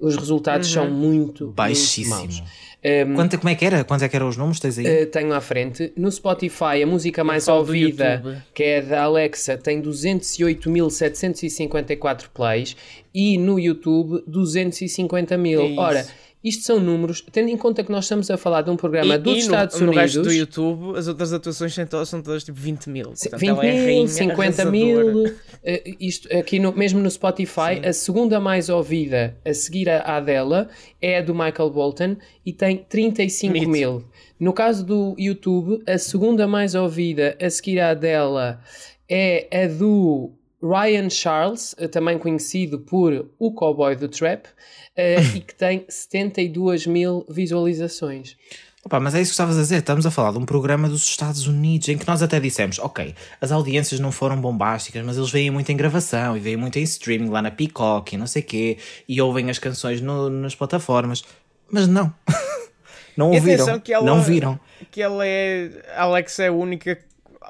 C: Os resultados são muito, muito
A: Baixíssimo.
C: maus. Um,
A: Quanto, como é que era? Quanto é que eram os números? Tens aí?
C: Uh, tenho à frente. No Spotify, a música mais ouvida, que é da Alexa, tem 208.754 plays e no YouTube 250 mil.
B: É.
C: Ora, isto são números, tendo em conta que nós estamos a falar de um programa dos
B: e no,
C: Estados
B: no
C: Unidos.
B: resto do YouTube, as outras atuações são todas, são todas tipo 20 mil. Portanto,
C: 20
B: ela é
C: mil,
B: rainha
C: 50
B: arrasadora.
C: mil, eh, isto aqui no, mesmo no Spotify, a segunda mais ouvida a seguir à à dela é a do Michael Bolton e tem 35
B: Mito.
C: mil. No caso do YouTube, a segunda mais ouvida a seguir à dela é a do Ryan Charles, eh, também conhecido por o Cowboy do Trap, eh, e que tem 72 mil visualizações.
A: Opa, mas é isso que estavas a dizer. Estamos a falar de um programa dos Estados Unidos em que nós até dissemos: ok, as audiências não foram bombásticas, mas eles veem muito em gravação e veem muito em streaming lá na Peacock e não sei quê, e ouvem as canções no- nas plataformas. Mas não. não ouviram.
B: ela-
A: Não viram.
B: que ela é. A Alexa é a única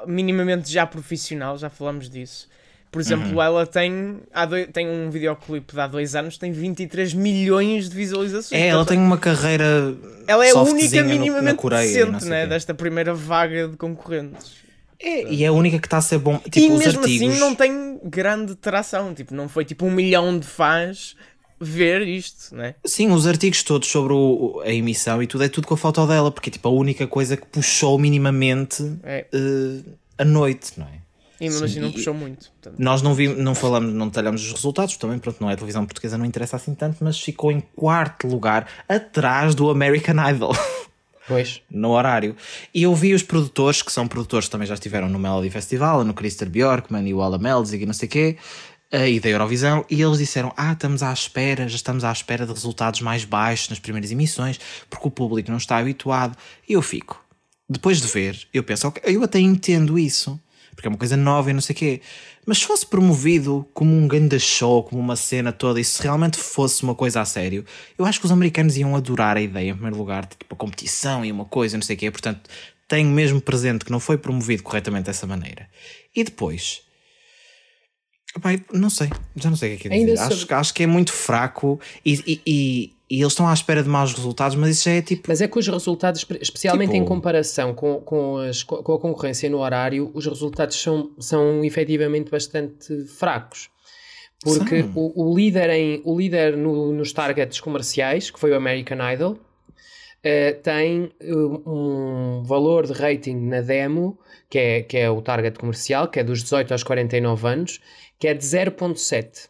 B: minimamente já profissional, já falamos disso. Por exemplo,
A: Uhum.
B: ela tem, há doi- tem um videoclipe de há dois anos, tem 23 milhões de visualizações.
A: É, ela
B: Portanto,
A: tem uma carreira.
B: ela é a única minimamente
A: Coreia
B: decente né, desta primeira vaga de concorrentes.
A: É, e é a única que está a ser bom. Tipo,
B: e mesmo
A: artigos.
B: assim não tem grande tração. Tipo, não foi tipo um milhão de fãs ver isto, né?
A: Sim, os artigos todos sobre o- a emissão e tudo é tudo com a foto dela, porque é tipo a única coisa que puxou minimamente
B: É.
A: eh, a noite, não é?
B: E mesmo assim não puxou muito. portanto.
A: Nós não, vimos, não falamos, não detalhamos os resultados, também pronto, não é a televisão portuguesa, não interessa assim tanto, mas ficou em quarto lugar, atrás do American Idol,
C: Pois.
A: no horário. E eu vi os produtores, que são produtores que também já estiveram no Melody Festival, no Christer Bjorkman e o Ala Melzig e não sei o quê, eh, e da Eurovisão, e eles disseram: Ah, estamos à espera, já estamos à espera de resultados mais baixos nas primeiras emissões, porque o público não está habituado. E eu fico. Depois de ver, eu penso, ok, eu até entendo isso, porque é uma coisa nova e não sei o quê. Mas se fosse promovido como um grande show, como uma cena toda, e se realmente fosse uma coisa a sério, eu acho que os americanos iam adorar a ideia, em primeiro lugar, de tipo a competição e uma coisa, não sei o quê. Portanto, tenho mesmo presente que não foi promovido corretamente dessa maneira. E depois. Pai, não sei, já não sei o que é que é dizer. Acho, acho que é muito fraco e, e, e, eles estão à espera de maus resultados, mas isso já é tipo.
C: Mas é que os resultados, especialmente
A: Tipo-
C: em comparação com, com, as- com a concorrência no horário, os resultados são, são efetivamente bastante fracos. Porque o, o líder, em, o líder no- nos targets comerciais, que foi o American Idol, eh, tem eh, um valor de rating na demo, que é, que é o target comercial, que é dos 18 aos 49 anos, que é de 0.7.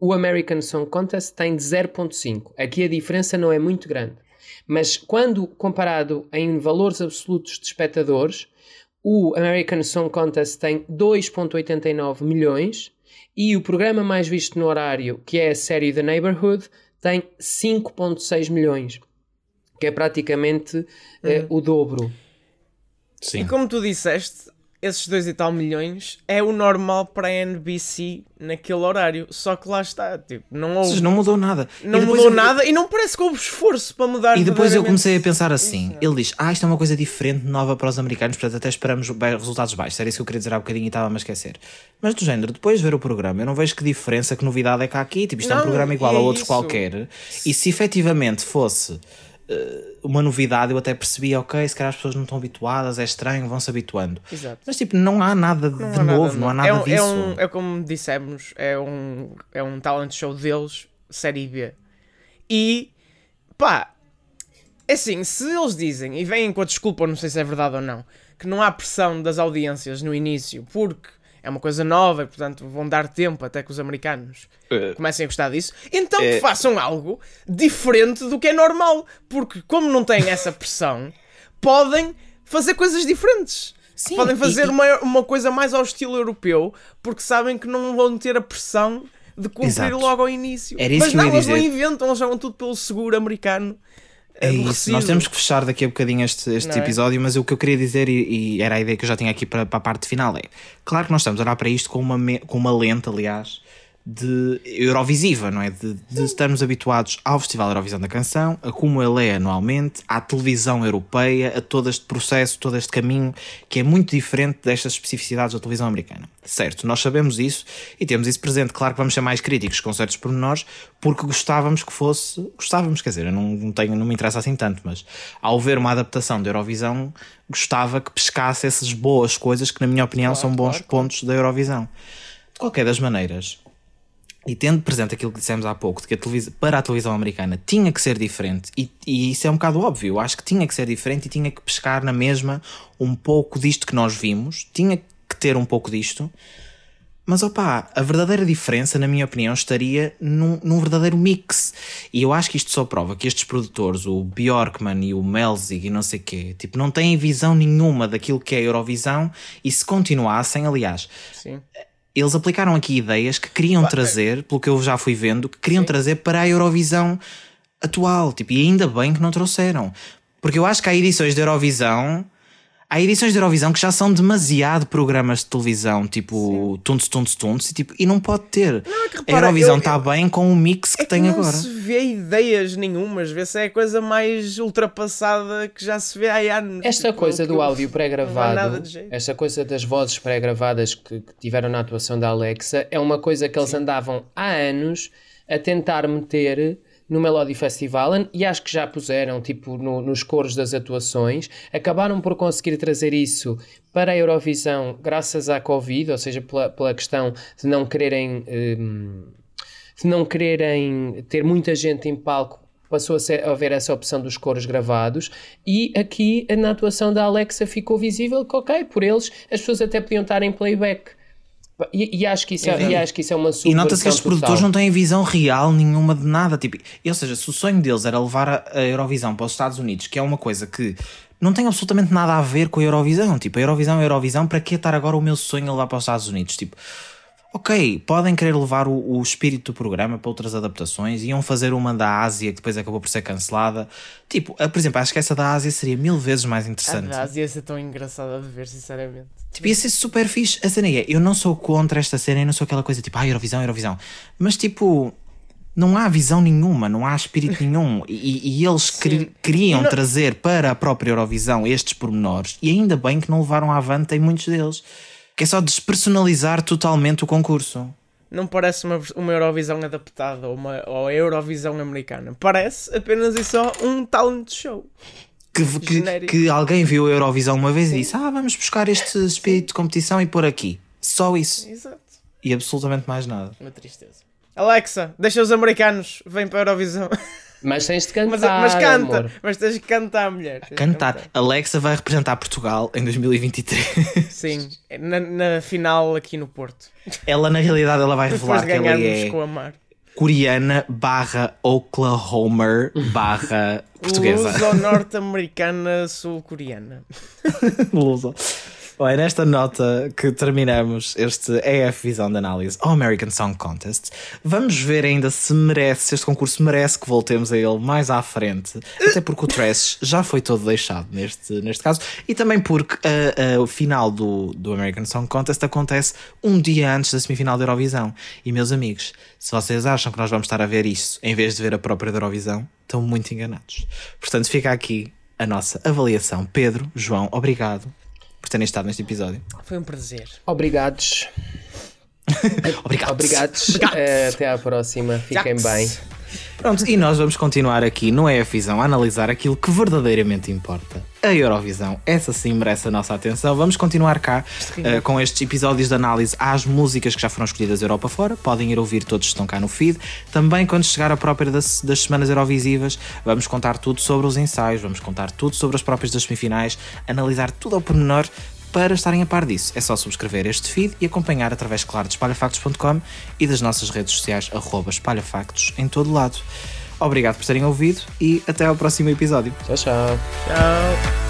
C: O American Song Contest tem de 0.5. Aqui a diferença não é muito grande. Mas quando comparado em valores absolutos de espectadores, o American Song Contest tem 2.89 milhões e o programa mais visto no horário, que é a série The Neighborhood, tem 5.6 milhões, que é praticamente eh, o dobro.
A: Sim.
B: E como tu disseste, esses dois e tal milhões é o normal para a NBC naquele horário. Só que lá está, tipo, não houve.
A: não mudou nada.
B: Não mudou
A: eu-
B: nada e não parece que houve esforço para mudar
A: E depois eu comecei a pensar assim: ele diz, ah, isto é uma coisa diferente, nova para os americanos, portanto até esperamos resultados baixos. Era isso que eu queria dizer há bocadinho e estava-me a esquecer. Mas do género, depois de ver o programa, eu não vejo que diferença, que novidade é há aqui. Tipo, isto é um
B: Não,
A: programa igual a
B: é
A: outros
B: isso.
A: qualquer. E se efetivamente fosse uma novidade, eu até percebia, ok, se calhar as pessoas não estão habituadas, é estranho, vão se habituando.
B: Exato.
A: Mas tipo, não há nada de
B: Não há
A: novo, não há nada
B: é um,
A: disso.
B: É, um, é como dissemos, é um, é um talent show deles, série B. E pá, é assim, se eles dizem e vêm com a desculpa, não sei se é verdade ou não, que não há pressão das audiências no início porque é uma coisa nova e portanto vão dar tempo até que os americanos comecem a gostar disso, então que façam algo diferente do que é normal, porque como não têm essa pressão, podem fazer coisas diferentes.
A: Sim,
B: podem fazer
A: e-
B: uma, uma coisa mais ao estilo europeu, porque sabem que não vão ter a pressão de cumprir
A: Exato.
B: logo ao início.
A: Era isso
B: Mas
A: que eu
B: não, eles não inventam, eles jogam tudo pelo seguro americano.
A: É isso,
B: aborrecido.
A: nós temos que fechar daqui a bocadinho este, este
B: Não é?
A: episódio, mas o que eu queria dizer, e, e era a ideia que eu já tinha aqui para, para a parte final, é claro que nós estamos a olhar para isto com uma, me- com uma lente, aliás, de Eurovisiva, não é? De, de estarmos habituados ao Festival Eurovisão da Canção, a como ele é anualmente, à televisão europeia, a todo este processo, todo este caminho, que é muito diferente destas especificidades da televisão americana. Certo, nós sabemos isso e temos isso presente. Claro que vamos ser mais críticos com certos pormenores, porque gostávamos que fosse. Gostávamos, quer dizer, eu não, tenho, não me interessa assim tanto, mas ao ver uma adaptação da Eurovisão, gostava que pescasse essas boas coisas que, na minha opinião, são bons
B: claro, claro.
A: pontos da Eurovisão. De qualquer das maneiras, e tendo presente aquilo que dissemos há pouco, de que a televisão, para a televisão americana tinha que ser diferente, e, e isso é um bocado óbvio, acho que tinha que ser diferente e tinha que pescar na mesma um pouco disto que nós vimos, tinha que ter um pouco disto, mas opá, a verdadeira diferença, na minha opinião, estaria num, num verdadeiro mix. E eu acho que isto só prova que estes produtores, o Bjorkman e o Melzig e não sei quê, tipo, não têm visão nenhuma daquilo que é a Eurovisão e se continuassem, aliás,
B: Sim.
A: Eles aplicaram aqui ideias que queriam trazer, pelo que eu já fui vendo, que queriam trazer para a Eurovisão atual. Tipo, e ainda bem que não trouxeram. Porque eu acho que há edições de Eurovisão. Há edições de Eurovisão que já são demasiado programas de televisão, tipo Tunts, Tunts, Tunts, e, tipo, e não pode ter.
B: que
A: a
B: repara,
A: Eurovisão
B: eu-
A: está bem com o mix que
B: É que
A: tem
B: não
A: agora.
B: se vê ideias nenhumas, vê-se é a coisa mais ultrapassada que já se vê há anos.
C: Esta
B: Tipo,
C: coisa
B: que
C: do áudio
B: não
C: pré-gravado,
B: de jeito.
C: esta coisa das vozes pré-gravadas que, que tiveram na atuação da Alexa, é uma coisa que eles andavam há anos a tentar meter no Melody Festival e acho que já puseram tipo no- nos coros das atuações acabaram por conseguir trazer isso para a Eurovisão graças à Covid, ou seja, pela, pela questão de não quererem hum, de não quererem ter muita gente em palco passou a, ser- a haver essa opção dos coros gravados e aqui na atuação da Alexa ficou visível que, ok, por eles as pessoas até podiam estar em playback. E, e acho, que isso é, e acho que isso é uma
A: E nota-se que estes produtores não têm visão real nenhuma de nada. Tipo, ou seja, se o sonho deles era levar a, a Eurovisão para os Estados Unidos, que é uma coisa que não tem absolutamente nada a ver com a Eurovisão. Tipo, a Eurovisão é a Eurovisão, para que estar agora o meu sonho a levar para os Estados Unidos? Tipo, ok, podem querer levar o, o espírito do programa para outras adaptações, iam fazer uma da Ásia que depois acabou por ser cancelada. Tipo, a- por exemplo, acho que essa da Ásia seria mil vezes mais
B: A
A: interessante.
B: da Ásia ia ser tão engraçada de ver, sinceramente.
A: Tipo, ia ser super fixe. A cena é, eu não sou contra esta cena, eu não sou aquela coisa tipo, ah, Eurovisão, Eurovisão. Mas tipo, não há visão nenhuma, não há espírito nenhum. E, e eles queri- queriam
B: E não-
A: trazer para a própria Eurovisão estes pormenores, e ainda bem que não levaram avante em muitos deles. Que é só despersonalizar totalmente o concurso.
B: Não parece uma, uma Eurovisão adaptada ou uma ou a Eurovisão americana. Parece apenas e só um talent show.
A: Que, que, que alguém viu a Eurovisão uma vez e disse: Ah, vamos buscar este espírito de competição e pôr aqui. Só isso.
B: Exato.
A: E absolutamente mais nada.
B: Uma tristeza. Alexa, deixa os americanos, vem para a Eurovisão.
C: Mas tens de cantar,
B: Mas, mas canta,
C: amor.
B: mas tens de cantar, mulher. De
A: Cantar. Alexa vai representar Portugal em 2023.
B: Sim, na, na final aqui no Porto.
A: ela, na realidade, ela vai revelar que ela é coreana barra Oklahoma barra portuguesa.
B: Luso norte-americana sul-coreana.
A: Luso. Olha, nesta nota que terminamos este EF Visão de Análise ao American Song Contest, vamos ver ainda se merece, se este concurso merece que voltemos a ele mais à frente, até porque o Trash já foi todo deixado neste, neste caso, e também porque ah, ah, o final do, do American Song Contest acontece um dia antes da semifinal da Eurovisão. E meus amigos, se vocês acham que nós vamos estar a ver isso em vez de ver a própria da Eurovisão, estão muito enganados. Portanto, fica aqui a nossa avaliação. Pedro, João, obrigado por terem estado neste episódio.
B: Foi um prazer.
C: Obrigados.
A: Obrigado.
C: Obrigados. Eh, até à próxima. Fiquem
B: Jax.
C: bem.
A: Pronto, e nós vamos continuar aqui no EFvisão a analisar aquilo que verdadeiramente importa. A Eurovisão, essa sim merece a nossa atenção. Vamos continuar cá eh, com estes episódios de análise às músicas que já foram escolhidas Europa fora. Podem ir ouvir todos que estão cá no feed. Também, quando chegar a própria das, das semanas Eurovisivas, vamos contar tudo sobre os ensaios, vamos contar tudo sobre as próprias das semifinais, analisar tudo ao pormenor para estarem a par disso, é só subscrever este feed e acompanhar através, claro, de espalhafactos.com e das nossas redes sociais, arroba espalhafactos, em todo lado. Obrigado por terem ouvido e até ao próximo episódio.
C: Tchau, tchau.
B: Tchau.